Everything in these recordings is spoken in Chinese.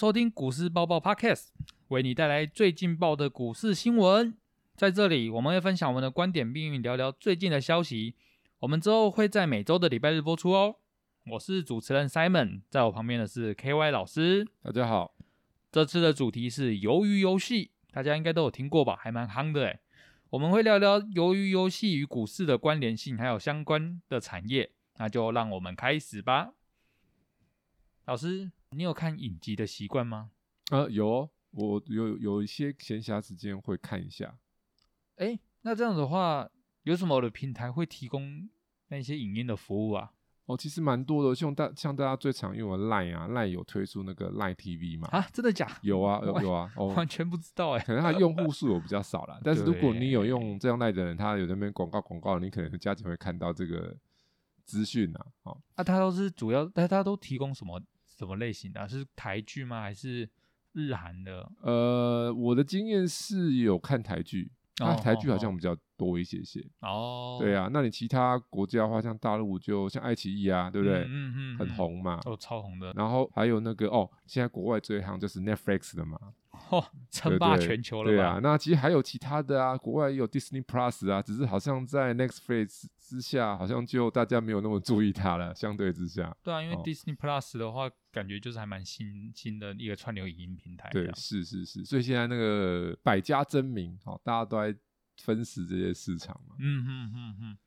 收听股市爆爆 Podcast，为你带来最劲爆的股市新闻。在这里，我们会分享我们的观点，并聊聊最近的消息。我们之后会在每周的礼拜日播出哦。我是主持人 Simon，在我旁边的是 KY 老师。大家好，这次的主题是鱿鱼游戏，大家应该都有听过吧？还蛮夯的诶。我们会聊聊鱿鱼游戏与股市的关联性，还有相关的产业。那就让我们开始吧。老师，你有看影集的习惯吗？啊，有哦，我有有一些闲暇时间会看一下。哎，那这样的话，有什么的平台会提供那些影音的服务啊？哦，其实蛮多的，像大像大家最常用的 Line 啊，Line 有推出那个 Line TV 嘛？啊，真的假？有啊，有有啊，完全不知道哎。可能它用户数有比较少啦，但是如果你有用这样 Line 的人，他有那边广告广告，你可能加紧会看到这个资讯啊。哦，那它都是主要，但它都提供什么什么类型的？是台剧吗？还是日韩的？呃，我的经验是有看台剧。那台剧好像比较多一些些哦，对啊，那你其他国家的话，像大陆就像爱奇艺啊，对不对？嗯嗯，很红嘛，哦，超红的。然后还有那个哦，现在国外最行就是 Netflix 的嘛。嚯，称霸全球了对啊，那其实还有其他的啊，国外也有 Disney Plus 啊，只是好像在 Netflix 之下，好像就大家没有那么注意它了。相对之下，对啊，因为 Disney Plus 的话，感觉就是还蛮新新的一个串流影音平台。对，是是是，所以现在那个百家争鸣，哦，大家都在分食这些市场嘛。嗯哼哼哼，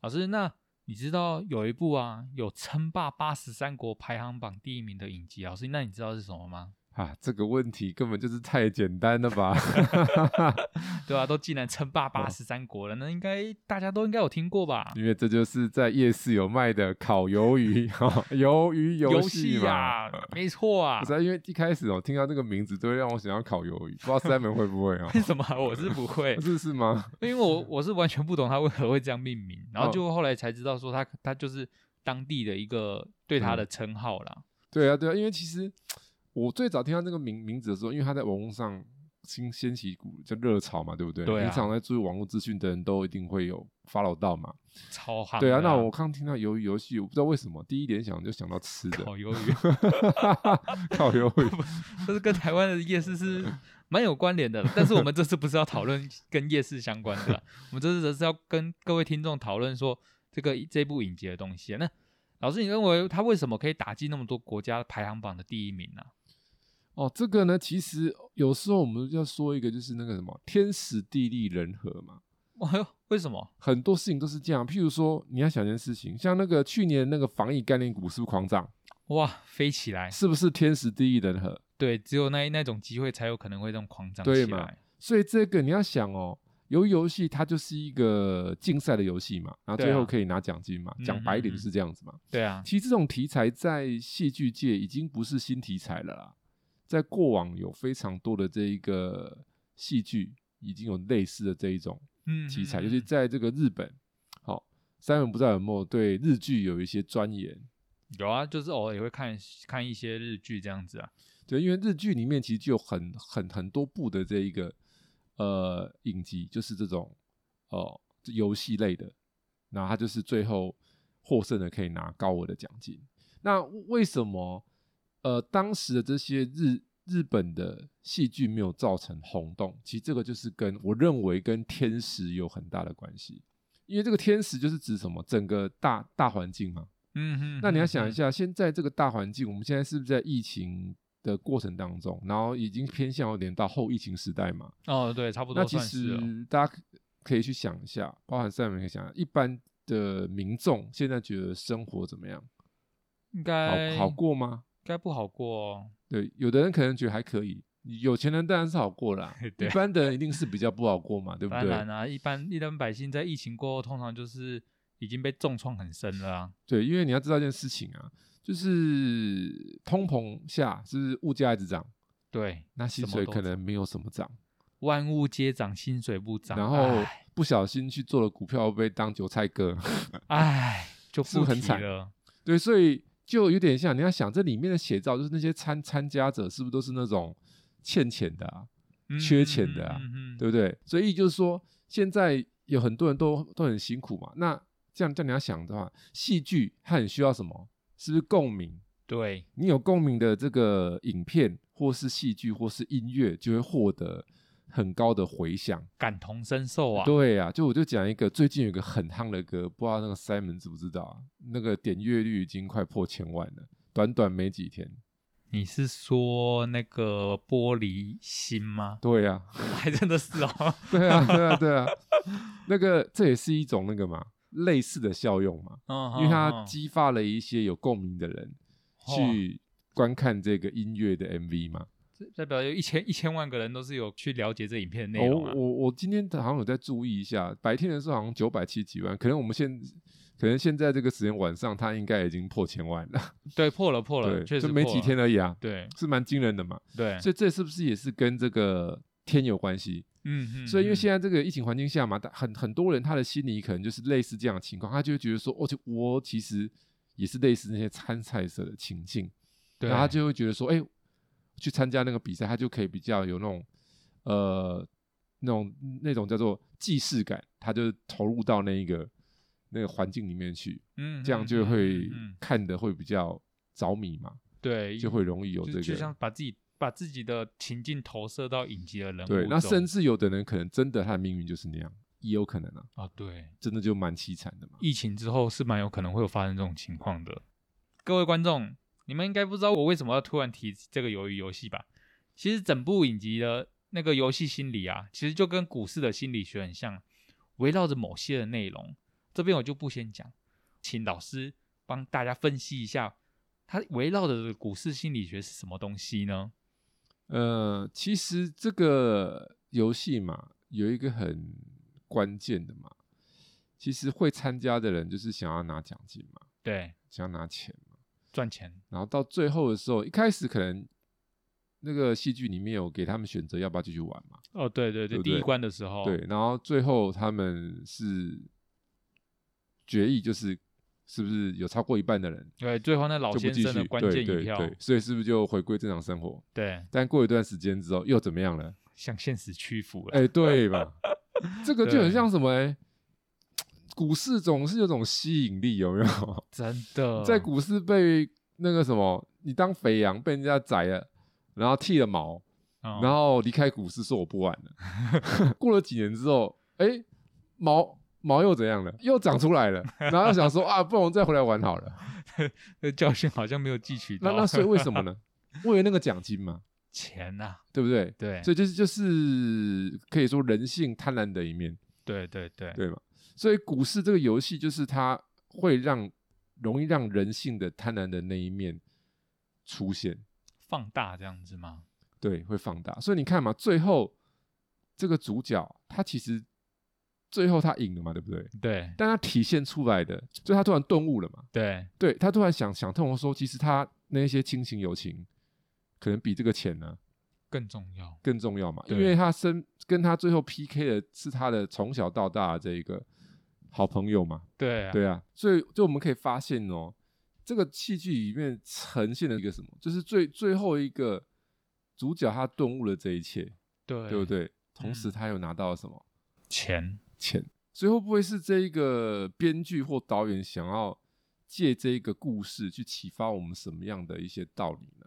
老师，那你知道有一部啊，有称霸八十三国排行榜第一名的影集，老师，那你知道是什么吗？啊，这个问题根本就是太简单了吧？对啊，都既然称霸八十三国了，那应该大家都应该有听过吧？因为这就是在夜市有卖的烤鱿鱼，鱿鱼游戏嘛，没错啊。不是，因为一开始哦，听到这个名字都会让我想要烤鱿鱼，不知道 Simon 会不会啊？为什么？我是不会，是是吗？因为我我是完全不懂他为何会这样命名，然后就后来才知道说他他就是当地的一个对他的称号啦。对啊，对啊，因为其实。我最早听到这个名名字的时候，因为他在网络上新掀起一股叫热潮嘛，对不对？对平常在注意网络资讯的人都一定会有 follow 到嘛。超好。对啊，那我刚听到鱿鱼游戏，我不知道为什么第一联想就想到吃的。烤鱿鱼。烤鱿鱼，这是跟台湾的夜市是蛮有关联的。但是我们这次不是要讨论跟夜市相关的，我们这次则是要跟各位听众讨论说这个这部影集的东西。那老师，你认为他为什么可以打进那么多国家排行榜的第一名呢？哦，这个呢，其实有时候我们要说一个，就是那个什么天时地利人和嘛。哎呦，为什么？很多事情都是这样。譬如说，你要想一件事情，像那个去年那个防疫概念股是不是狂涨？哇，飞起来，是不是天时地利人和？对，只有那那种机会才有可能会这种狂涨起来。所以这个你要想哦，游游戏它就是一个竞赛的游戏嘛，然后最后可以拿奖金嘛。讲白一点是这样子嘛。对啊，其实这种题材在戏剧界已经不是新题材了啦。在过往有非常多的这一个戏剧，已经有类似的这一种题材，就是在这个日本。好，三文不知道有没有对日剧有一些钻研？有啊，就是偶尔也会看看一些日剧这样子啊。对，因为日剧里面其实就有很很很多部的这一个呃影集，就是这种哦游戏类的，那它就是最后获胜的可以拿高额的奖金。那为什么？呃，当时的这些日日本的戏剧没有造成轰动，其实这个就是跟我认为跟天时有很大的关系，因为这个天时就是指什么？整个大大环境嘛。嗯哼。那你要想一下，现在这个大环境，我们现在是不是在疫情的过程当中，然后已经偏向有点到后疫情时代嘛？哦，对，差不多。那其实大家可以去想一下，包含三文可以想，一般的民众现在觉得生活怎么样？应该好好过吗？该不好过哦。对，有的人可能觉得还可以，有钱人当然是好过啦，一般的人一定是比较不好过嘛，对不对？当然啊，一般一般百姓在疫情过后，通常就是已经被重创很深了啊。对，因为你要知道一件事情啊，就是通膨下是物价一直涨，对，那薪水可能没有什么涨，万物皆涨，薪水不涨，然后不小心去做了股票被当韭菜割，唉，就 不很惨了。对，所以。就有点像你要想这里面的写照，就是那些参参加者是不是都是那种欠钱的啊、缺钱的啊，对不对？所以就是说，现在有很多人都都很辛苦嘛。那这样这样你要想的话，戏剧它很需要什么？是不是共鸣？对，你有共鸣的这个影片，或是戏剧，或是音乐，就会获得很高的回响。感同身受啊。对啊，就我就讲一个最近有一个很夯的歌，不知道那个 Simon 知不知道啊？那个点阅率已经快破千万了，短短没几天。你是说那个玻璃心吗？对啊，还真的是哦。对啊，对啊，对啊，那个这也是一种那个嘛，类似的效用嘛，嗯，因为它嗯激发了一些有共鸣的人去观看这个音乐的 MV 嘛。这代表有一千一千万个人都是有去了解这影片的哦内容啊。我我今天好像有在注意一下，白天的时候好像九百七几万，可能我们现可能现在这个时间晚上，它应该已经破千万了，对，破了破了，对，确实就没几。天而已啊，对是蛮惊人的嘛。对，所以这是不是也是跟这个天有关系？嗯嗯。所以因为现在在这个疫情环境下嘛，很很多人他的心理可能就是类似这样的情况，他就会觉得说，哦，就我其实也是类似那些参赛者的情境，对然后他就会觉得说，哎、去参加那个比赛，他就可以比较有那种呃那种那种叫做既视感，他就投入到那一个那个环境里面去，嗯，这样就会看的会比较着迷嘛，对，就会容易有就这个就像把自己把自己的情境投射到影集的人物对，那甚至有的人可能真的他的命运就是那样，也有可能啊，啊，对，真的就蛮凄惨的嘛。疫情之后是蛮有可能会有发生这种情况的。各位观众，你们应该不知道我为什么要突然提这个鱿鱼游戏吧？其实整部影集的那个游戏心理啊，其实就跟股市的心理学很像，围绕着某些的内容。这边我就不先讲，请老师帮大家分析一下，它围绕着的股市心理学是什么东西呢？呃，其实这个游戏嘛，有一个很关键的嘛，其实会参加的人就是想要拿奖金嘛，对，想要拿钱嘛，赚钱，然后到最后的时候，一开始可能那个戏剧里面有给他们选择要不要继续玩嘛，哦，对对第一对不对关的时候，对，然后最后他们是决议就是是不是有超过一半的人对，最后那老先生的关键一票，所以是不是就回归正常生活？对，但过一段时间之后又怎么样了？向现实屈服了。哎、对吧？这个就很像什么、欸？股市总是有种吸引力，有没有？真的，在股市被那个什么，你当肥羊被人家宰了，然后剃了毛，哦，然后离开股市说我不玩了。过了几年之后，哎、毛毛又怎样了？又长出来了，然后想说啊，不然我再回来玩好了。这教训好像没有汲取到。那那所以为什么呢？为了那个奖金嘛，钱呐、对不对？对，所以就是就是可以说人性贪婪的一面。对对对对嘛？所以股市这个游戏就是它会让容易让人性的贪婪的那一面出现，放大这样子吗？对，会放大。所以你看嘛，最后这个主角他其实最后他赢了嘛，对不对？对但他体现出来的，就他突然顿悟了嘛，对对他突然想想通了说，其实他那些亲情友情可能比这个钱呢更重要。更重要嘛，因为他生跟他最后 PK 的是他的从小到大的这一个好朋友嘛，对啊，对啊，所以就我们可以发现哦，这个戏剧里面呈现了一个什么，就是最最后一个主角他顿悟了这一切，对对不？对？同时嗯他又拿到了什么钱，钱？所以会不会是这一个编剧或导演想要借这一个故事去启发我们什么样的一些道理呢？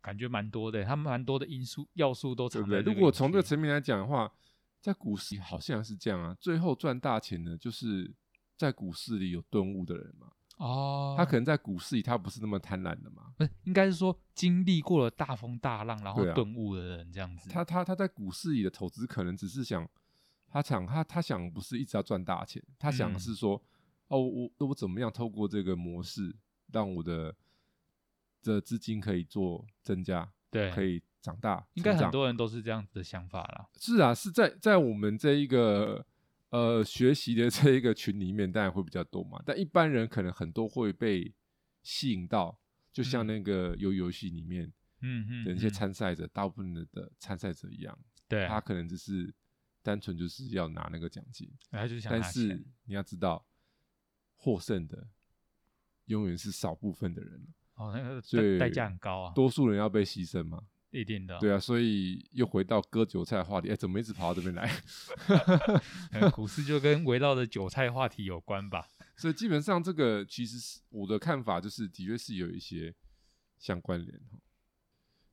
感觉蛮多的，他们蛮多的因素要素都对不对？藏在这个如果从这个层面来讲的话，在股市里好像是这样啊，最后赚大钱的，就是在股市里有顿悟的人嘛。哦，他可能在股市里他不是那么贪婪的嘛，不是应该是说经历过了大风大浪，然后对啊顿悟的人这样子。他他他在股市里的投资可能只是想，他想他他想不是一直要赚大钱，他想的是说，哦我我怎么样透过这个模式让我的的资金可以做增加，对，可以长大，应该很多人都是这样子的想法啦。是啊，是在在我们这一个呃学习的这一个群里面，当然会比较多嘛。但一般人可能很多会被吸引到，就像嗯那个游游戏里面嗯嗯，的一些嗯参赛者，大部分的的参赛者一样，对，他可能只是单纯就是要拿那个奖金，他就想但是你要知道，获胜的永远是少部分的人，哦，那个所以代代价很高啊，多数人要被牺牲嘛。一定的。对啊，所以又回到割韭菜的话题，哎，怎么一直跑到这边来？股市就跟围绕着韭菜话题有关吧。所以基本上这个其实是我的看法，就是的确是有一些相关联哈。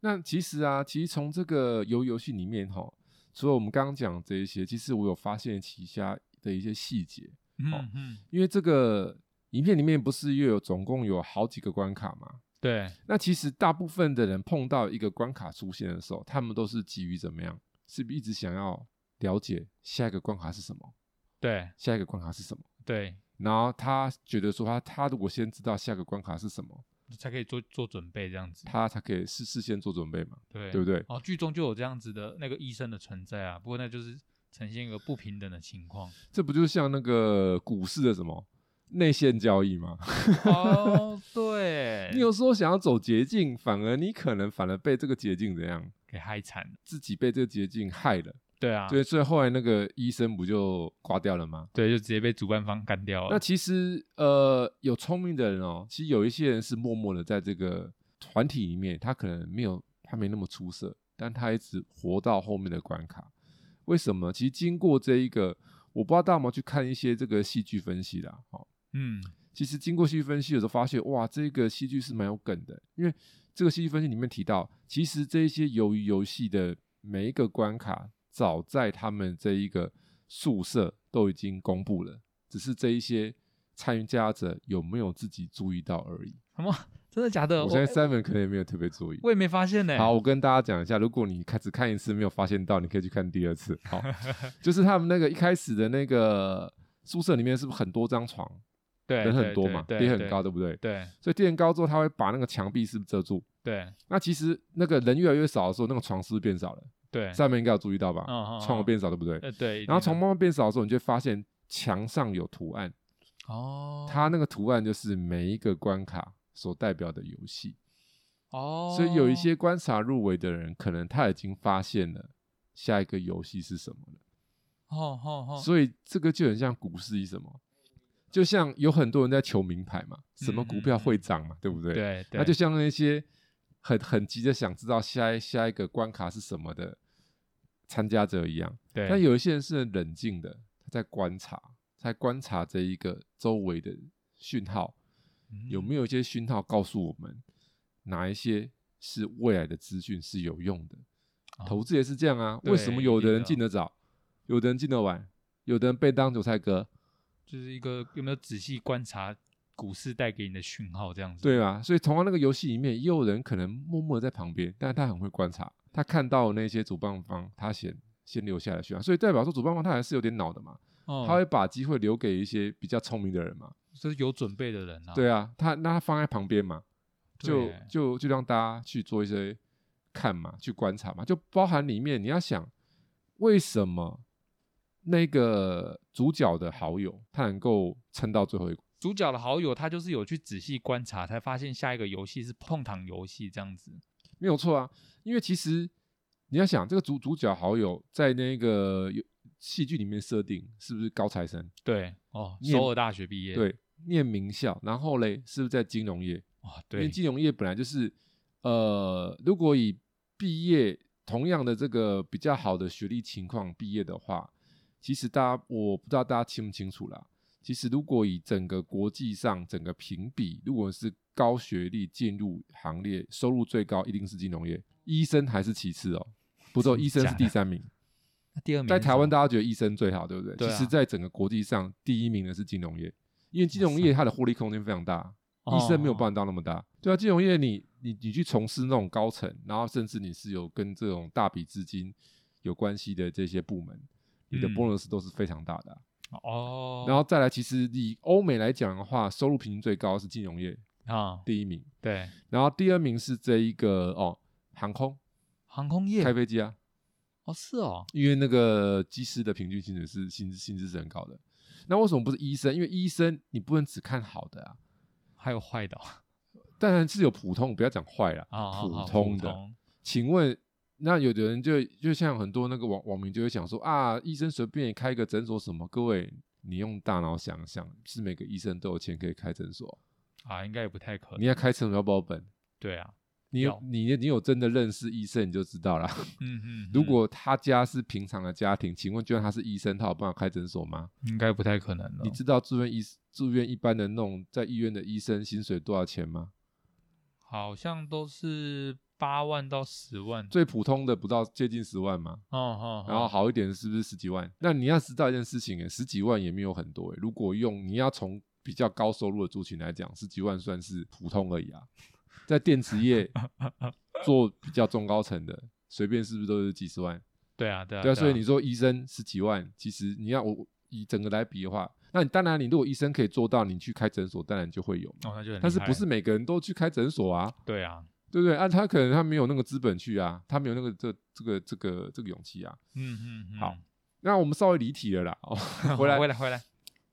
那其实啊，其实从这个游游戏里面哈，除了我们刚刚讲这一些，其实我有发现其他的一些细节。嗯嗯，因为这个影片里面不是又有总共有好几个关卡嘛？对，那其实大部分的人碰到一个关卡出现的时候，他们都是基于怎么样？是不是一直想要了解下一个关卡是什么？对，下一个关卡是什么？对，然后他觉得说他他如果先知道下个关卡是什么，才可以做做准备这样子。他才可以事事先做准备嘛，对，对不对？哦，剧中就有这样子的那个医生的存在啊，不过那就是呈现一个不平等的情况。这不就像那个股市的什么内线交易吗？哦，对，你有时候想要走捷径，反而你可能反而被这个捷径怎样？给害惨了。自己被这个捷径害了。对啊，所以所以后来那个医生不就挂掉了吗？对，就直接被主办方干掉了。那其实呃，有聪明的人哦，其实有一些人是默默的在这个团体里面，他可能没有他没那么出色，但他一直活到后面的关卡。为什么？其实经过这一个，我不知道大家有没有去看一些这个戏剧分析啦。哦，嗯，其实经过戏剧分析有时候，发现哇，这个戏剧是蛮有梗的，因为这个戏剧分析里面提到，其实这一些鱿鱼游戏的每一个关卡。早在他们这一个宿舍都已经公布了，只是这一些参加者有没有自己注意到而已。什么？真的假的？我相信 Simon 可能也没有特别注意，我也没发现呢。好，我跟大家讲一下，如果你开始看一次没有发现到，你可以去看第二次。好，就是他们那个一开始的那个宿舍里面是不是很多张床？对，人很多嘛，叠很高，对不对？对。所以叠很高之后，他会把那个墙壁是不是遮住？对。那其实那个人越来越少的时候，那个床是不是变少了？对，上面应该有注意到吧？窗户变少，对不对？呃，对。然后床慢慢变少的时候，你就发现墙上有图案。哦。它那个图案就是每一个关卡所代表的游戏。哦。所以有一些观察入围的人，可能他已经发现了下一个游戏是什么了。哦哦哦。所以这个就很像股市一什么，就像有很多人在求名牌嘛，什么股票会涨嘛，对不对？对。那就像那些很很急着想知道下一下一个关卡是什么的。参加者一样，对，但有一些人是很冷静的，他在观察，在观察这一个周围的讯号，有没有一些讯号告诉我们哪一些是未来的资讯是有用的？投资也是这样啊，为什么有的人进得早，有的人进得晚，有的人被当韭菜割？就是一个有没有仔细观察股市带给你的讯号这样子？对啊，所以同样那个游戏里面，也有人可能默默在旁边，但是他很会观察。他看到那些主办方，他先先留下来讯号，所以代表说主办方他还是有点脑的嘛，他会把机会留给一些比较聪明的人嘛，就是有准备的人啊。对啊，他那他放在旁边嘛，就就就让大家去做一些看嘛，去观察嘛，就包含里面你要想，为什么那个主角的好友他能够撑到最后一主角的好友他就是有去仔细观察，才发现下一个游戏是碰糖游戏这样子。没有错啊，因为其实你要想这个主主角好友在那个戏剧里面设定是不是高材生？对，哦，首尔大学毕业，对，念名校，然后嘞，是不是在金融业？啊，对，因为金融业本来就是，呃，如果以毕业同样的这个比较好的学历情况毕业的话，其实大家我不知道大家清不清楚啦。其实如果以整个国际上整个评比，如果是高学历进入行列，收入最高一定是金融业，医生还是其次哦。不错，医生是第三名。第二名在台湾，大家觉得医生最好，对不对？对。其实，在整个国际上，第一名的是金融业，因为金融业它的获利空间非常大，医生没有办法到那么大。对啊，金融业你你你去从事那种高层，然后甚至你是有跟这种大笔资金有关系的这些部门，你的 bonus 都是非常大的。哦。然后再来，其实以欧美来讲的话，收入平均最高是金融业。啊，第一名对，然后第二名是这一个哦，航空航空业开飞机啊，哦是哦，因为那个机师的平均薪水是薪资薪资是很高的，那为什么不是医生？因为医生你不能只看好的啊，还有坏的，当然是有普通，不要讲坏了啊，普通的。请问那有的人就就像很多那个网网民就会想说啊，医生随便开一个诊所什么？各位你用大脑想想，是每个医生都有钱可以开诊所？啊，应该也不太可能。你要开诊所要保本，对啊，你有你你有真的认识医生，你就知道了。嗯嗯，如嗯果他家是平常的家庭，请问就算他是医生，他有办法开诊所吗？应该不太可能了你。知道住院医住院一般的那种在医院的医生薪水多少钱吗？好像都是八万到十万。最普通的不到接近十万嘛，哦哦，然后哦好一点是不是十几万？那你要知道一件事情，哎，十几万也没有很多诶。如果用你要从比较高收入的族群来讲，十几万算是普通而已啊。在电池业 做比较中高层的，随便是不是都是几十万？对啊对啊对啊，所以你说医生十几万，其实你要我以整个来比的话，那你当然你如果医生可以做到，你去开诊所当然就会有嘛。哦那就很，但是不是每个人都去开诊所啊？对啊，对不对？啊，他可能他没有那个资本去啊，他没有那个这这个这个这个勇气啊。嗯嗯嗯，好那我们稍微离题了啦，哦，回来回来回来，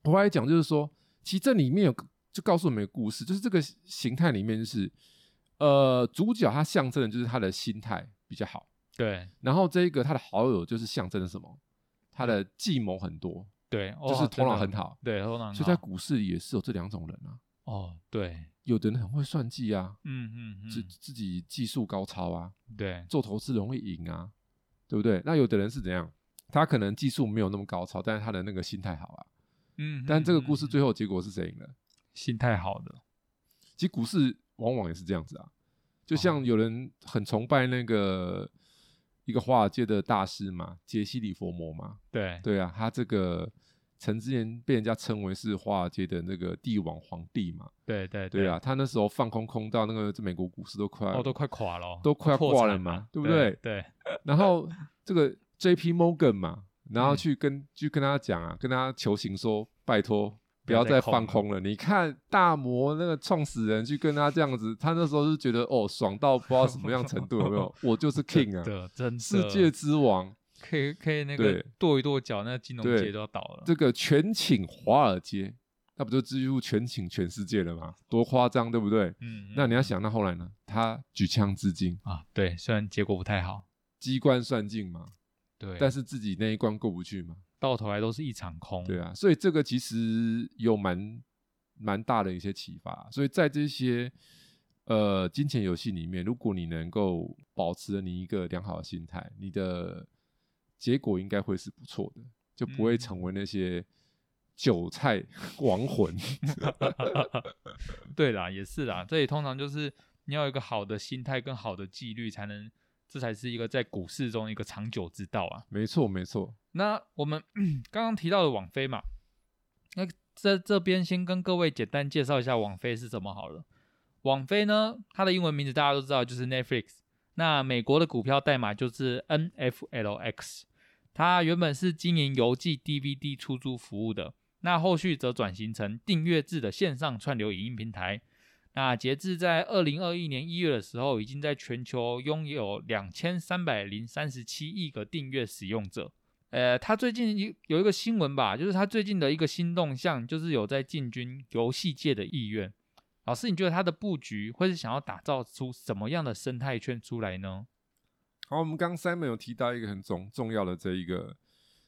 回来讲，就是说，其实这里面有就告诉我们一个故事，就是这个形态里面，就是呃，主角他象征的就是他的心态比较好，对然后这一个他的好友就是象征的什么？他的计谋很多，对，就是哦头脑很好，对，头脑很所以在股市里也是有这两种人啊。哦，对，有的人很会算计啊，嗯嗯自嗯，自己技术高超啊，对，做投资容易赢啊，对不对？那有的人是怎样？他可能技术没有那么高超，但是他的那个心态好啊。嗯，但这个故事最后结果是谁赢了？心态好的，其实股市往往也是这样子啊，就哦像有人很崇拜那个一个华尔街的大师嘛，杰西·里佛摩嘛，对对啊，他这个曾之前被人家称为是华尔街的那个帝王皇帝嘛，对对对啊，，他那时候放空空到那个这美国股市都快要哦，都快垮了哦，都快要 破挂了产嘛对不对对？对，然后这个 J.P. Morgan 嘛，然后嗯去跟、去跟他讲啊，跟他求情说，拜托不不要要再放空了。你看大摩那个创始人去跟他这样子，他那时候是觉得哦，爽到不知道什么样程度，有没有？我就是 king 啊，真的世界之王，可以可以那对个跺一跺脚，那金融对界都要倒了。这个全请华尔街，那不就几乎全请全世界了吗？多夸张，对不对？嗯，那你要想，那后来呢？他举枪自尽，啊，对，虽然结果不太好，机关算尽嘛，对，但是自己那一关过不去嘛。到头来都是一场空。对啊，所以这个其实有蛮蛮大的一些启发。所以在这些呃金钱游戏里面，如果你能够保持你一个良好的心态，你的结果应该会是不错的，就不会嗯成为那些韭菜亡魂。对啦，也是啦，这里通常就是你要有一个好的心态跟好的纪律，才能，这才是一个在股市中一个长久之道啊。没错，没错。那我们 刚刚提到的网飞嘛，那在这边先跟各位简单介绍一下网飞是什么好了。网飞呢，它的英文名字大家都知道，就是 Netflix。那美国的股票代码就是 NFLX。它原本是经营邮寄 DVD 出租服务的，那后续则转型成订阅制的线上串流影音平台。那截至在二零二一年一月的时候，已经在全球拥有两千三百零三十七亿个订阅使用者。呃，他最近有有一个新闻吧，就是他最近的一个新动向，就是有在进军游戏界的意愿。老师，你觉得他的布局会是想要打造出什么样的生态圈出来呢？好，我们刚刚 Simon 有提到一个很重重要的这一个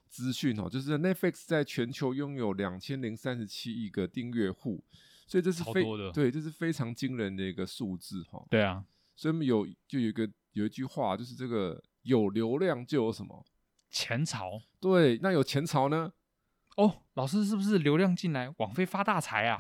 资讯哦，就是 Netflix 在全球拥有两千零三十七亿个订阅户，所以这是非对，这是非常惊人的一个数字哈、对啊，所以我们有就有一个有一句话，就是这个有流量就有什么？前朝。对，那有前朝呢？哦，老师是不是流量进来，网飞发大财啊？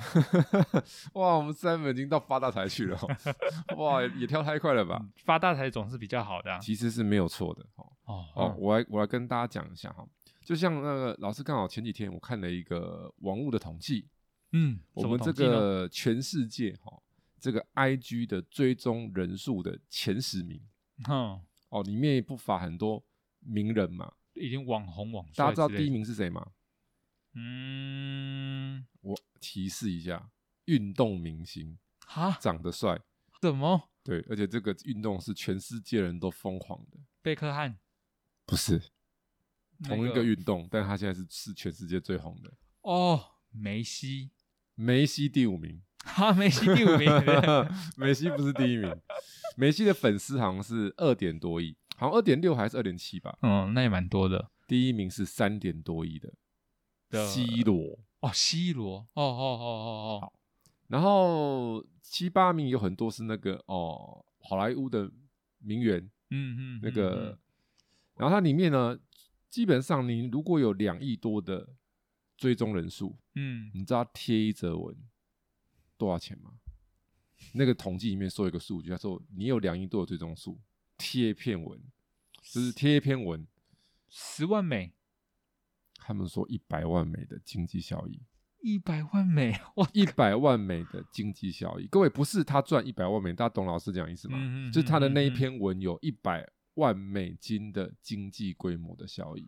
哇，我们 Simon 已经到发大财去了、哦，哇，也跳太快了吧？嗯发大财总是比较好的、啊。其实是没有错的哦。哦哦，我来我来跟大家讲一下哈，就像那个老师刚好前几天我看了一个网络的统计，嗯，我们这个全世界哈，这个 IG 的追踪人数的前十名哼，哦，里面不乏很多名人嘛。已经网红网大家知道第一名是谁吗？嗯，我提示一下，运动明星，哈，长得帅，怎么？对，而且这个运动是全世界人都疯狂的，贝克汉。不是同一个运动，但他现在是是全世界最红的。哦，梅西，梅西第五名，哈，梅西第五名，梅西不是第一名，梅西的粉丝好像是二点多亿，好像二点六还是二点七吧。嗯，那也蛮多的。第一名是三点多亿的的 C 罗，哦，C 罗，哦哦哦哦哦，然后七八名有很多是那个哦好莱坞的名媛，嗯嗯，那个，然后它里面呢，基本上你如果有两亿多的追踪人数，嗯，你知道贴一则文多少钱吗？那个统计里面说一个数据，他说你有两亿多的追踪数，贴一篇文，就是贴一篇文，十万美，他们说一百万美的经济效益，一百万美，哇，一百万美的经济效益。各位不是他赚一百万美，大家懂老师讲意思吗？嗯嗯就是他的那一篇文有一百万美金的经济规模的效益。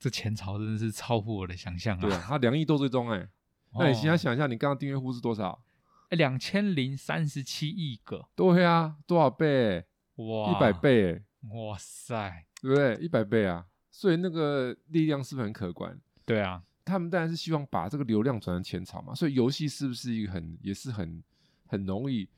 这前朝真的是超乎我的想象啊！对啊，他两亿多追踪哎、那你现在哦，想一下，你刚刚订阅户是多少？两千零三十七亿个，对啊，多少倍、哇，一百，倍、欸，哇塞，对不对？一百倍啊！所以那个力量是不是很可观？对啊，他们当然是希望把这个流量转成钱潮嘛，所以游戏是不是一个很也是很很容易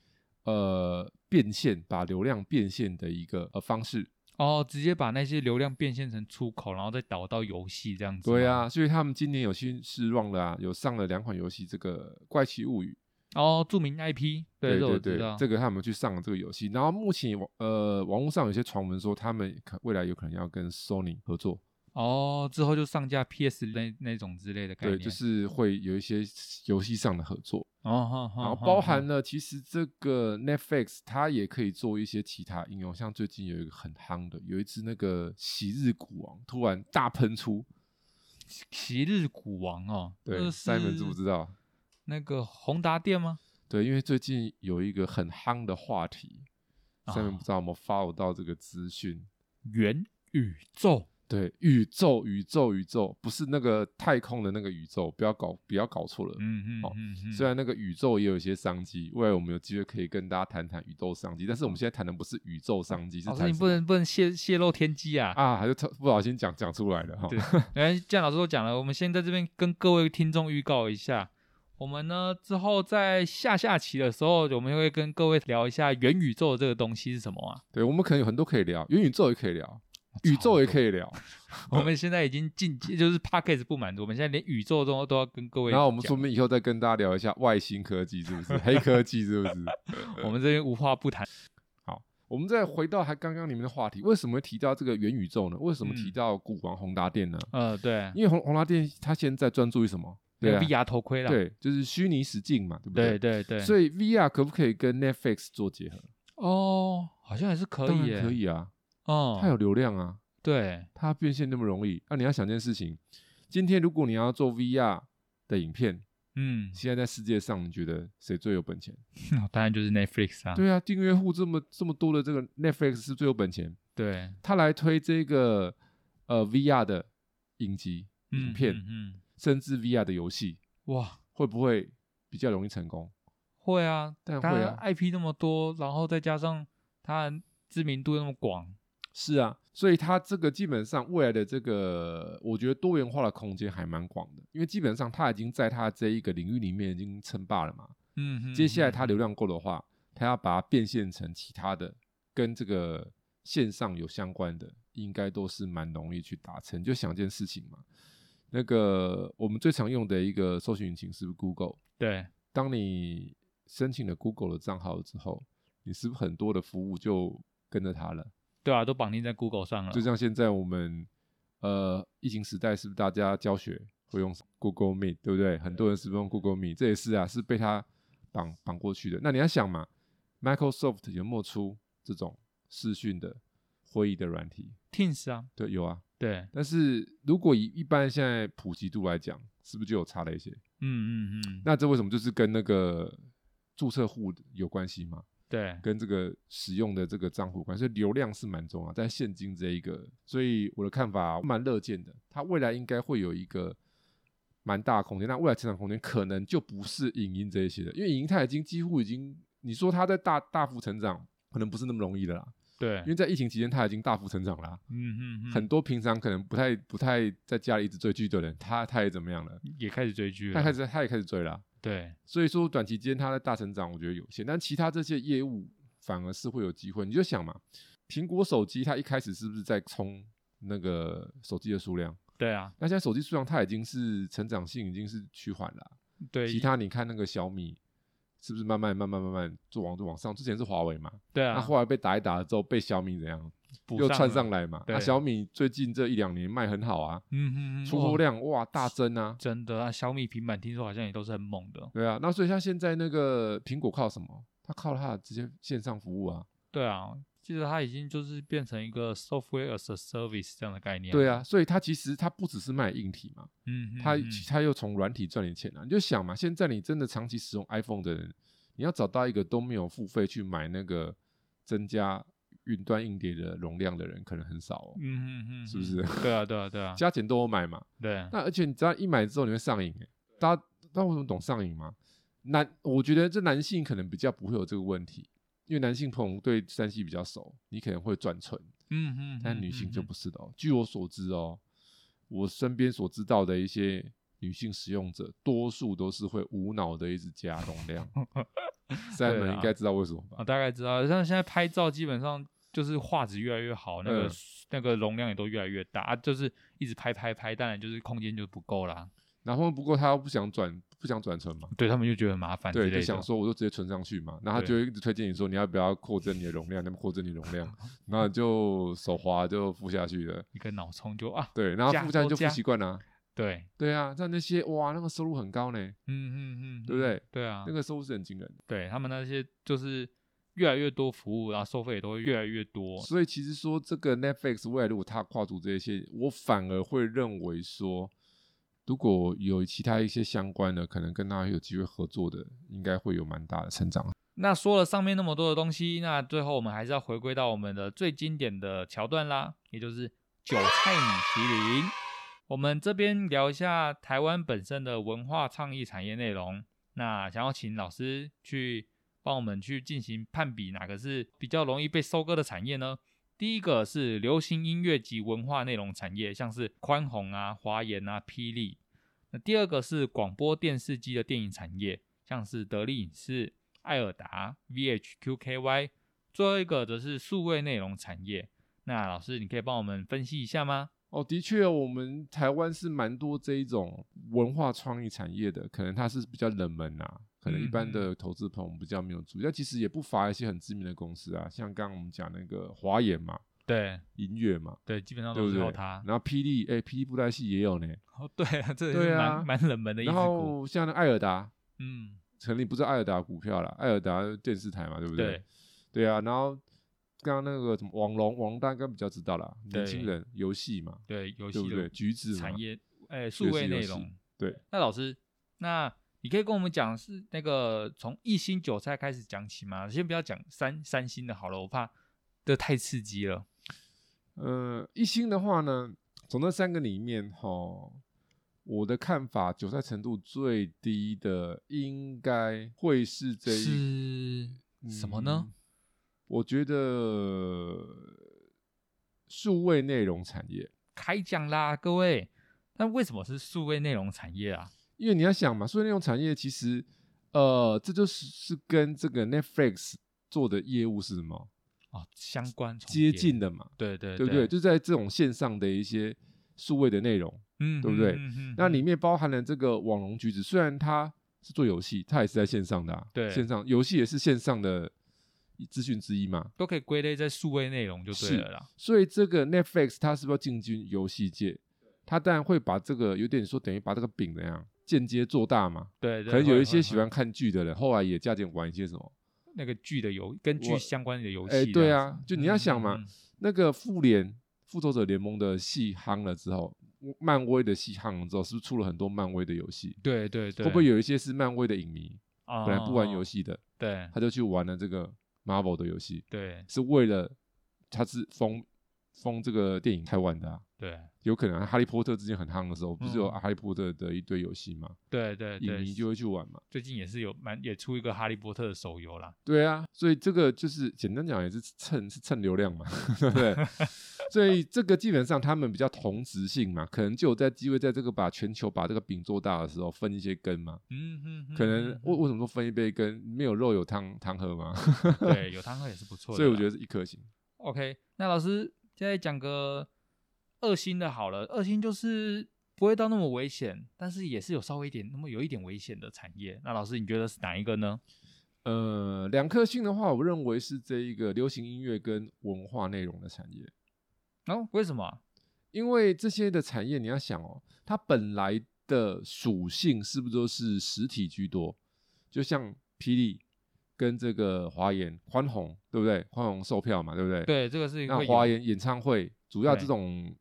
呃变现，把流量变现的一个呃方式？哦，直接把那些流量变现成出口，然后再导到游戏这样子。对，啊，所以他们今年有新失望了啊，有上了两款游戏，这个《怪奇物语》哦，著名 IP，对，这对对这个他们去上了这个游戏，然后目前呃网络上有些传闻说他们可未来有可能要跟 Sony 合作，哦，之后就上架 PS 那那种之类的概对，就是会有一些游戏上的合作，哦，然后包含了其实这个 Netflix 它也可以做一些其他应用，像最近有一个很夯的，有一只那个昔日股王突然大喷出，昔日股王哦，对这，Simon 知不知道？那个宏达店吗？对，因为最近有一个很夯的话题，Simon 啊不知道有没有 follow 到这个资讯？元宇宙对，宇宙，宇宙，宇宙，不是那个太空的那个宇宙，不要搞，不要搞错了。嗯嗯哦虽然那个宇宙也有一些商机，未来我们有机会可以跟大家谈谈宇宙商机，但是我们现在谈的不是宇宙商机，是老师你不能不能泄泄露天机啊！啊，还是特不小心讲讲出来了哈。对，既然老师都讲了，我们先在这边跟各位听众预告一下，我们呢之后在下下期的时候，我们会跟各位聊一下元宇宙这个东西是什么啊？对，我们可能有很多可以聊，元宇宙也可以聊，宇宙也可以聊，我们现在已经进阶，就是 p a c k a g e 不满足，我们现在连宇宙都都要跟各位讲。然后我们说不定以后再跟大家聊一下外星科技是不是，黑科技是不是？我们这边无话不谈。好我们再回到还刚刚你们的话题，为什么会提到这个元宇宙呢？为什么提嗯到股王宏达电呢？呃，对，因为宏宏达电它现在专注于什么？那个对啊 VR 头盔啦。对，就是虚拟实境嘛，对不对对？对对。所以 VR 可不可以跟 Netflix 做结合？哦，好像还是可以耶，可以啊，哦，它有流量啊，对，它变现那么容易。那、你要想件事情，今天如果你要做 VR 的影片，嗯，现在在世界上，你觉得谁最有本钱？当然就是 Netflix 啊。对啊，订阅户这么这么多的这个 Netflix 是最有本钱，对，他来推这个呃 VR 的影集、影嗯片，嗯嗯甚至 VR 的游戏，哇，会不会比较容易成功？会啊，它 IP 那么多，然后再加上它知名度那么广，是啊，所以它这个基本上未来的这个，我觉得多元化的空间还蛮广的，因为基本上它已经在它这一个领域里面已经称霸了嘛。嗯哼，接下来嗯它流量够的话，它要把它变现成其他的跟这个线上有相关的，应该都是蛮容易去达成。就想一件事情嘛，那个我们最常用的一个搜寻引擎是不是 Google？对，当你申请了 Google 的账号之后，你是不是很多的服务就跟着它了？对啊，都绑定在 Google 上了，就像现在我们呃疫情时代，是不是大家教学会用 Google Meet，对不对？很多人是不是用 Google Meet，这也是啊，是被它绑绑过去的。那你要想嘛，Microsoft 有没有出这种视讯的会议的软体？Teams 啊，对，有啊。对，但是如果以一般现在普及度来讲，是不是就有差了一些？嗯嗯嗯，那这为什么就是跟那个注册户有关系嘛？对，跟这个使用的这个账户有关系，所以流量是蛮重要，在现金这一个，所以我的看法蛮乐见的，它未来应该会有一个蛮大的空间，那未来成长空间可能就不是影音这一些的，因为影音它已经几乎已经，你说它在大大幅成长，可能不是那么容易的啦，对因，为在疫情期间它已经大幅成长啦，嗯嗯嗯，很多平常可能不太不太在家里一直追剧的人，他他也怎么样了？也开始追剧了，他开始他也开始追啦，对，所以说短期间它的大成长，我觉得有限，但其他这些业务反而是会有机会。你就想嘛，苹果手机它一开始是不是在冲那个手机的数量？对啊，那现在手机数量它已经是成长性已经是趋缓了啊。对，其他你看那个小米是不是慢慢慢慢慢慢就往就往上？之前是华为嘛，对啊，那后来被打一打了之后，被小米怎样又窜上来嘛？那、对小米最近这一两年卖很好啊，嗯嗯嗯，出货哦量哇大增啊，真的啊，小米平板听说好像也都是很猛的。对啊，那所以像现在那个苹果靠什么？它靠它的直接线上服务啊，对啊，记得它已经就是变成一个 software as a service 这样的概念。对，啊，所以它其实它不只是卖硬体嘛，嗯，嗯它嗯它又从软体赚点钱啊。你就想嘛，现在你真的长期使用 iPhone 的人，你要找到一个都没有付费去买那个增加云端硬碟的容量的人，可能很少哦。嗯嗯嗯，是不是嗯？对啊，对啊，对啊，加减都有买嘛，对，那而且你知道一买之后你会上瘾欸，大家大家为什么懂上瘾吗？男，我觉得这男性可能比较不会有这个问题，因为男性朋友对山西比较熟，你可能会转存，嗯嗯，但女性就嗯不是的哦。据我所知哦，我身边所知道的一些女性使用者，多数都是会无脑的一直加容量。三对啊们应该知道为什么我吧？大概知道，像现在拍照基本上就是画质越来越好，那个、嗯那个容量也都越来越大，啊就是一直拍拍拍，当然就是空间就不够啦。然后不过他又不想转，不想转存嘛，对他们就觉得很麻烦之对，就想说我就直接存上去嘛，然后他就会一直推荐你说你要不要扩增你的容量，那么扩增你容量，然后就手滑就付下去了，一个脑充就啊，对，然后加付下去就付多加习惯了，对，对啊，像那些哇那个收入很高呢，嗯嗯嗯，对不对？对啊，那个收入是很惊人的，对他们那些就是越来越多服务，然后收费也都会越来越多。所以其实说这个 Netflix 未来如果它跨足这些，我反而会认为说，如果有其他一些相关的，可能跟他有机会合作的，应该会有蛮大的成长。那说了上面那么多的东西，那最后我们还是要回归到我们的最经典的桥段啦，也就是韭菜米其林。我们这边聊一下台湾本身的文化创意产业内容。那想要请老师去帮我们去进行判比，哪个是比较容易被收割的产业呢？第一个是流行音乐及文化内容产业，像是宽宏啊、华研啊、霹雳。那第二个是广播电视机的电影产业，像是得力影视、艾尔达、VHQKY。最后一个则是数位内容产业。那老师，你可以帮我们分析一下吗？哦，的确，我们台湾是蛮多这一种文化创意产业的，可能它是比较冷门啊，可能一般嗯的投资朋友比较没有注意，但其实也不乏一些很知名的公司啊，像刚刚我们讲那个华研嘛，对音乐嘛，对，基本上都是靠？它。然后霹雳，哎，霹雳布袋戏也有呢，哦，对啊，这对啊蛮蛮冷门的一然。后像那艾尔达，嗯，成立不是艾尔达股票啦，艾尔达电视台嘛，对不对？对对啊，然后刚刚那个什么网龙，网龙大家应该比较知道啦，年轻人游戏嘛，对，游戏对不对？的橘子嘛产业，哎，数位内容。对，那老师，那你可以跟我们讲是那个从一星韭菜开始讲起吗？先不要讲三三星的好了，我怕这太刺激了。呃，一星的话呢，从这三个里面哈，我的看法，韭菜程度最低的应该会是这一是什么呢？嗯我觉得数位内容产业，开讲啦，各位。那为什么是数位内容产业啊？因为你要想嘛，数位内容产业其实，呃，这就是是跟这个 Netflix 做的业务是什么哦，相关接近的嘛，对对对不对？就在这种线上的一些数位的内容，嗯，对不对嗯嗯那嗯里面包含了这个网龙橘子，虽然它是做游戏，它也是在线上的、啊，对线上游戏也是线上的资讯之一嘛。都可以归类在数位内容就对是了啦。所以这个 Netflix 它是不是要进军游戏界？它当然会把这个有点说等于把这个饼怎样间接做大嘛。对，对可能有一些喜欢看剧的人，后来也加减玩一些什么？那个剧的游跟剧相关的游戏这哎，对啊，就你要想嘛，嗯，嗯嗯那个复联复仇者联盟的戏夯了之后，漫威的戏夯了之后，是不是出了很多漫威的游戏？对对对，会不会有一些是漫威的影迷，本本来不玩游？戏的，对他就去玩了这个 Marvel 的游戏，对是为了他是封封这个电影太晚的啊。对有可能哈利波特之前很夯的时候，不是有嗯哈利波特的一堆游戏吗？对对对，影迷就会去玩嘛。最近也是有蛮也出一个哈利波特的手游啦。对啊，所以这个就是简单讲也是蹭是蹭流量嘛，对不对？所以这个基本上他们比较同质性嘛，可能就有在机会在这个把全球把这个饼做大的时候分一些羹嘛。嗯哼，可能嗯为为什么说分一杯羹？没有肉有汤汤喝嘛，哼 对有汤喝也是不错的。所以我觉得是一颗星。OK，那老师现在讲个二星的好了，二星就是不会到那么危险，但是也是有稍微一点那么有一点危险的产业。那老师你觉得是哪一个呢？呃，两颗星的话，我认为是这一个流行音乐跟文化内容的产业，哦，为什么？因为这些的产业你要想哦，它本来的属性是不是都是实体居多？就像霹雳跟这个华研、宽宏，对不对？宽宏售票嘛，对不对？。对，这个是那华研演唱会主要这种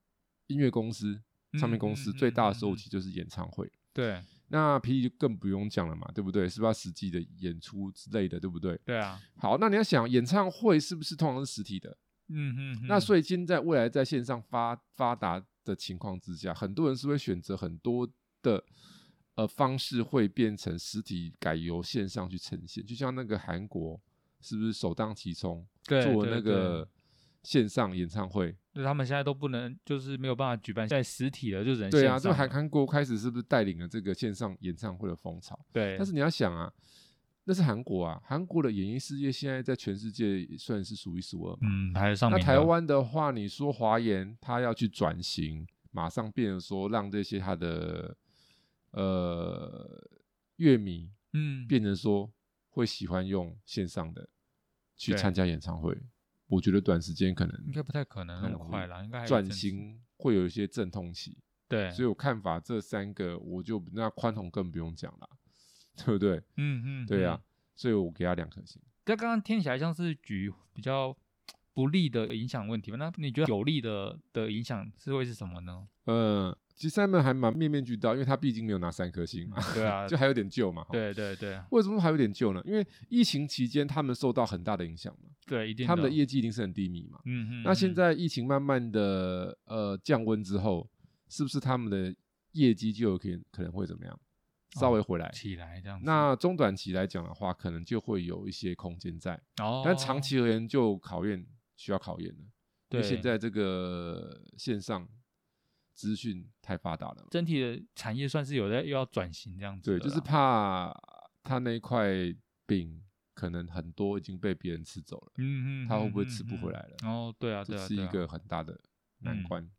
音乐公司、唱片公司最大的收入其实就是演唱会。对那霹雳就更不用讲了嘛，对不对？是不是要实际的演出之类的，对不对？对啊，好，那你要想，演唱会是不是通常是实体的？嗯嗯，那所以现在未来在线上发发达的情况之下，很多人是会选择很多的呃方式，会变成实体改由线上去呈现。就像那个韩国，是不是首当其冲做那个线上演唱会？那他们现在都不能，就是没有办法举办在实体了，就人对啊，这个韩韩国开始是不是带领了这个线上演唱会的风潮？对，但是你要想啊，那是韩国啊，韩国的演艺事业现在在全世界算是数一数二嘛。嗯，还是上那台湾的话，你说华研他要去转型，马上变成说让这些他的呃乐迷嗯变成说会喜欢用线上的去参加演唱会，我觉得短时间可能应该不太可能那么嗯快了，应该转型会有一些阵痛期，对，所以我看法这三个我就那宽宏更不用讲了，对不对？嗯嗯，对啊嗯，，所以我给他两颗星。那刚刚听起来像是举比较不利的影响问题吧？那你觉得有利的的影响是会是什么呢？呃，其实他们还蛮面面俱到，因为他毕竟没有拿三颗星嘛，对啊，就还有点旧嘛。齁对对对为什么还有点旧呢？因为疫情期间他们受到很大的影响嘛，对，一定他们的业绩一定是很低迷嘛。嗯嗯，那现嗯在疫情慢慢的呃降温之后，是不是他们的业绩就有可能可能会怎么样？稍微回来。起来这样子，那中短期来讲的话，可能就会有一些空间在，哦，但长期而言就考验需要考验了。因为对现在这个线上资讯太发达了，整体的产业算是有在又要转型这样子对，就是怕他那一块饼可能很多已经被别人吃走了，嗯嗯，他会不会嗯吃不回？来了？哦，对啊，对这是一个很大的难嗯关。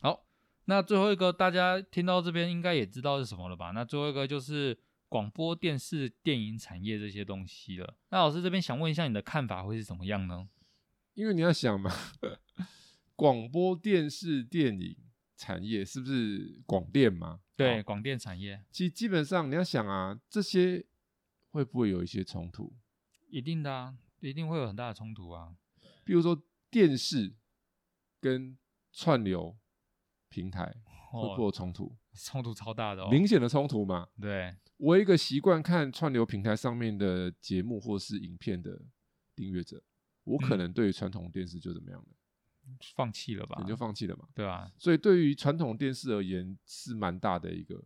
好，那最后一个大家听到这边应该也知道是什么了吧？那最后一个就是广播电视、电影产业这些东西了。那老师这边想问一下，你的看法会是怎么样呢？因为你要想嘛，广播电视电影产业是不是广电嘛？对，好广电产业其实基本上你要想啊，这些会不会有一些冲突？一定的啊，一定会有很大的冲突啊。比如说电视跟串流平台会不会哦，有冲突？冲突超大的哦。明显的冲突嘛。对，我一个习惯看串流平台上面的节目或是影片的订阅者，我可嗯能对于传统电视就怎么样了，放弃了吧你？就放弃了嘛。对吧？所以对于传统电视而言是蛮大的一个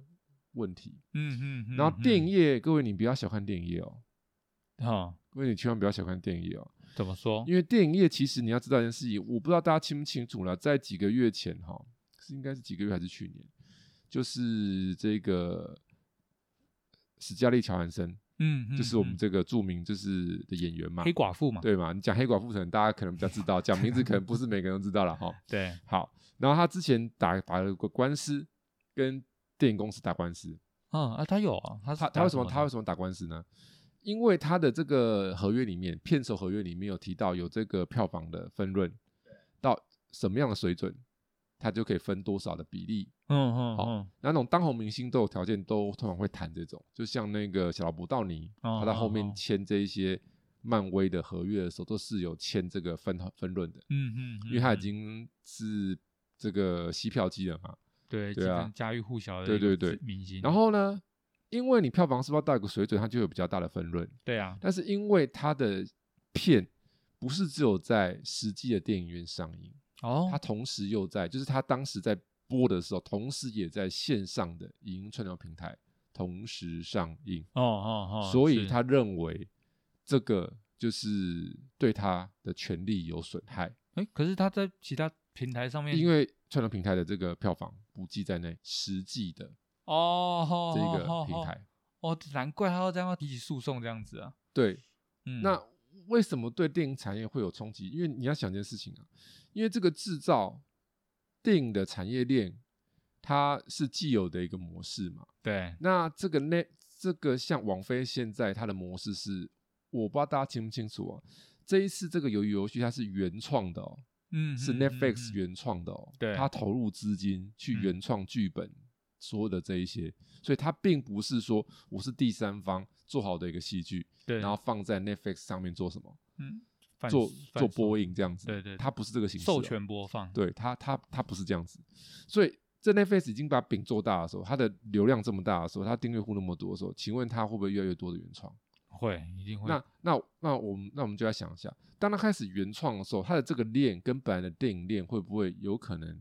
问题。嗯嗯嗯。然后电影业，各位你不要小看电影业哦，嗯，哈，各位你千万不要小看电影业哦，怎么说？因为电影业其实你要知道一件事情，我不知道大家清不清楚了，在几个月前哈，是应该是几个月还是去年，就是这个史嘉丽·乔韩森，嗯，嗯就是我们嗯这个著名就是的演员嘛，黑寡妇嘛。对嘛？你讲黑寡妇可能大家可能比较知道，讲名字可能不是每个人都知道了哈。对，好，然后他之前打打了个官司，跟电影公司打官司。嗯啊，他有啊，他他他为什么他为什么打官司呢？因为他的这个合约里面，片酬合约里面有提到有这个票房的分润，到什么样的水准，他就可以分多少的比例。嗯嗯好嗯，那种当红明星都有条件，都通常会谈这种，就像那个小劳勃道尼，哦他在后面签这一些漫威的合约的时候，都是有签这个分分论的，嗯嗯，因为他已嗯经是这个吸票机了嘛。对对啊家喻户晓的对对对明星。然后呢，因为你票房是不是要到一个水准，它就有比较大的分论。对啊，但是因为它的片不是只有在实际的电影院上映，哦。他，同时又在，就是他当时在播的时候，同时也在线上的影音串流平台同时上映，哦哦哦，所以他认为这个就是对他的权利有损害，哎，可是他在其他平台上面，因为串流平台的这个票房不计在内，实际的哦，这哦个平，台，哦，哦难怪他要这样要提起诉讼这样子啊。对，嗯，那为什么对电影产业会有冲击？因为你要想一件事情啊，因为这个制造电影的产业链，它是既有的一个模式嘛。对，那这个那这个像王菲现在它的模式是我不知道大家清不清楚啊？这一次这个鱿鱼游戏它是原创的哦，嗯，是嗯 Netflix 原创的哦，对他投入资金去嗯原创剧本，所有的这一些，所以它并不是说我是第三方做好的一个戏剧，对，然后放在 Netflix 上面做什么，嗯，做做播映这样子，对对对它不是这个形式、授，权播放，对它它它不是这样子，所以。这 Netflix 已经把饼做大的时候，它的流量这么大的时候，它订阅户那么多的时候，请问它会不会越来越多的原创？会一定会。那那那我们那我们就要想一下，当它开始原创的时候，它的这个链跟本来的电影链会不会有可能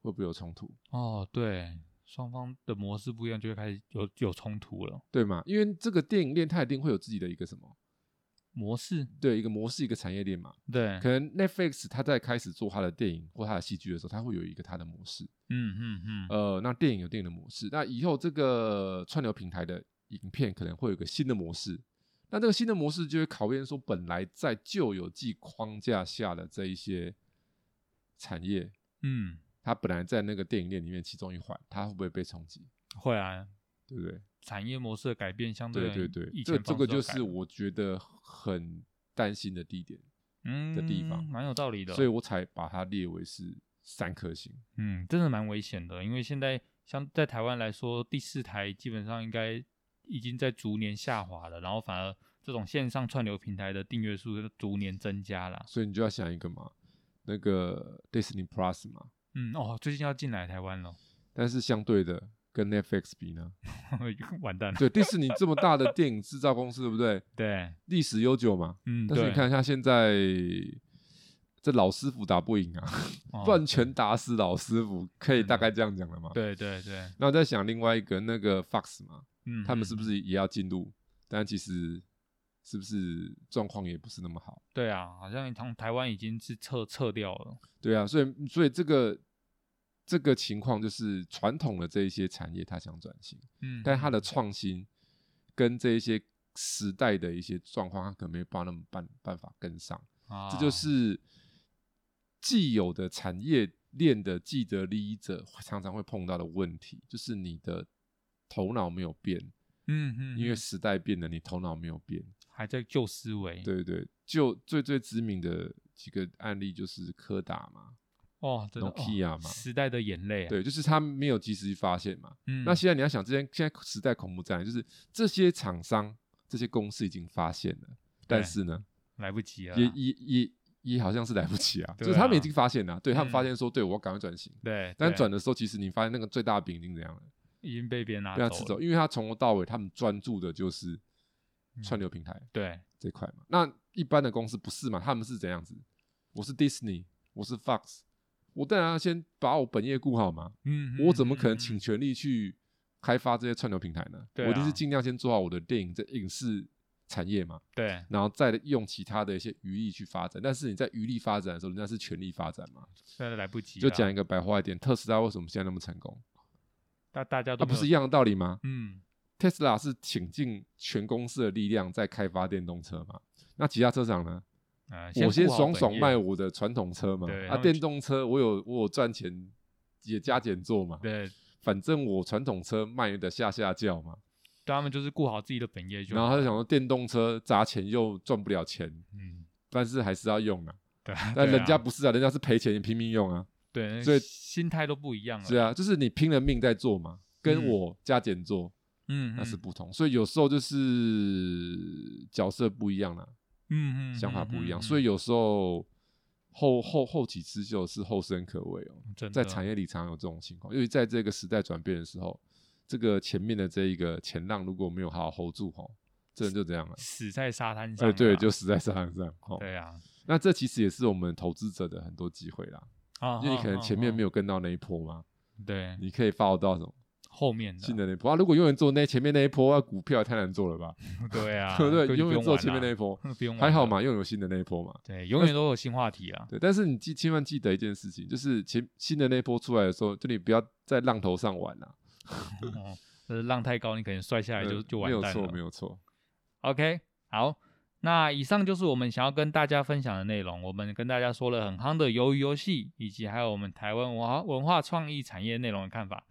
会不会有冲突？哦，对，双方的模式不一样，就会开始有有冲突了。对吗？因为这个电影链它一定会有自己的一个什么，模式对，一个模式，一个产业链嘛。对，可能 Netflix 它在开始做它的电影或它的戏剧的时候，它会有一个它的模式。嗯嗯嗯，呃，那电影有电影的模式，那以后这个串流平台的影片可能会有一个新的模式。那这个新的模式就会考验说，本来在旧有季框架下的这一些产业，嗯，它本来在那个电影链里面其中一环，它会不会被冲击？会啊，对不对？产业模式的改变相对对对对，这这个就是我觉得很担心的地点，嗯的地方蛮有道理的。所以我才把它列为是三颗星。嗯，真的蛮危险的，因为现在像在台湾来说，第四台基本上应该已经在逐年下滑了，然后反而这种线上串流平台的订阅数逐年增加了。所以你就要想一个嘛，那个 Disney Plus 嘛，嗯，哦，最近要进来台湾了，但是相对的跟 Netflix 比呢，完蛋了。对，迪士尼这么大的电影制造公司，对不对？对，历史悠久嘛，嗯，但是你看一下现在这老师傅打不赢啊，哦 乱拳打死老师傅，可以大概这样讲了嘛？。对对对，那我在想另外一个那个 Fox 嘛，嗯，他们是不嗯是也要进入？但其实是不是状况也不是那么好？对啊？好像从台湾已经是撤撤掉了。对啊，所以所以这个这个情况就是传统的这一些产业它想转型，嗯，但它的创新跟这一些时代的一些状况，它可能没办法那么办办法跟上，啊这就是既有的产业链的既得利益者常常会碰到的问题，就是你的头脑没有变，嗯嗯，因为嗯时代变了，你头脑没有变。还在旧思维。对对，就最最知名的几个案例就是柯达嘛，哦，真的 Nokia 哦嘛时代的眼泪啊。对，就是他没有及时去发现嘛。嗯，那现在你要想，这些现在时代恐怖战，就是这些厂商、这些公司已经发现了，但是呢，来不及了啦。也也也也好像是来不及啊，对就是他们已啊经发现了，对他们发嗯现说，对我要赶快转型。对，对但转的时候，其实你发现那个最大的饼已经怎样了？已经被别人拿走了。被他吃走，因为他从头到尾他们专注的就是串嗯流平台对，这块嘛。那一般的公司不是嘛？他们是怎样子？我是 Disney，我是 Fox，我当然要先把我本业顾好嘛。嗯，我怎么可能嗯请全力去开发这些串流平台呢？对我一定是啊尽量先做好我的电影这影视产业嘛，对，然后再用其他的一些余力去发展。但是你在余力发展的时候，人家是全力发展嘛。现在来不及。就讲一个白话一点，特斯拉为什么现在那么成功？大大家、都不是一样的道理吗？嗯，特斯拉是倾尽全公司的力量在开发电动车嘛？那其他车厂呢？呃，我先爽爽卖我的传统车嘛，啊，电动车我有我有赚钱，也加减做嘛。对，反正我传统车卖的下下叫嘛，对他们就是顾好自己的本业就。然后他就想说电动车砸钱又赚不了钱，嗯，但是还是要用啊。对，但人家不是啊，人家是赔钱也拼命用啊。对，所以心态都不一样了。是，啊，就是你拼了命在做嘛，跟嗯我加减做嗯，那是嗯不同。所以有时候就是角色不一样啦，嗯嗯想法不一样，嗯所以有时候后后后起之秀是后生可畏哦。在产业里常有这种情况，因为在这个时代转变的时候，这个前面的这一个前浪如果没有好好 hold 住吼，这人就这样了。死在沙滩上哎，了。对，就死在沙滩上。吼，对啊，那这其实也是我们投资者的很多机会啦，啊，因为你可能前面没有有跟到那一波嘛，对你可以 follow 到什么后面的新的那一波啊。如果永远做那前面那一波，那股票也太难做了吧？对啊，对不对？永远做前面那一波，不用玩还好嘛，又有新的那一波嘛。对，永远都有新话题啊。对，但是你记千万记得一件事情，就是前新的那一波出来的时候，就你不要在浪头上玩啦、浪太高，你可能摔下来就呃就没有错，完蛋了。没有错。OK，好，那以上就是我们想要跟大家分享的内容。我们跟大家说了很夯的鱿鱼游戏，以及还有我们台湾文化文化创意产业内容的看法。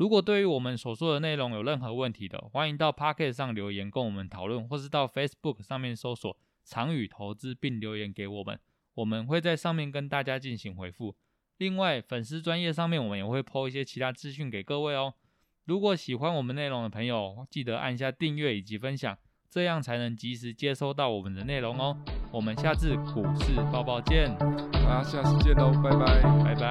如果对于我们所说的内容有任何问题的，欢迎到 Pocket 上留言跟我们讨论，或是到 Facebook 上面搜索“长宇投资”并留言给我们，我们会在上面跟大家进行回复。另外，粉丝专业上面我们也会 po 一些其他资讯给各位哦。如果喜欢我们内容的朋友，记得按下订阅以及分享，这样才能及时接收到我们的内容哦。我们下次股市报报见。大家下次见喽拜拜。拜拜。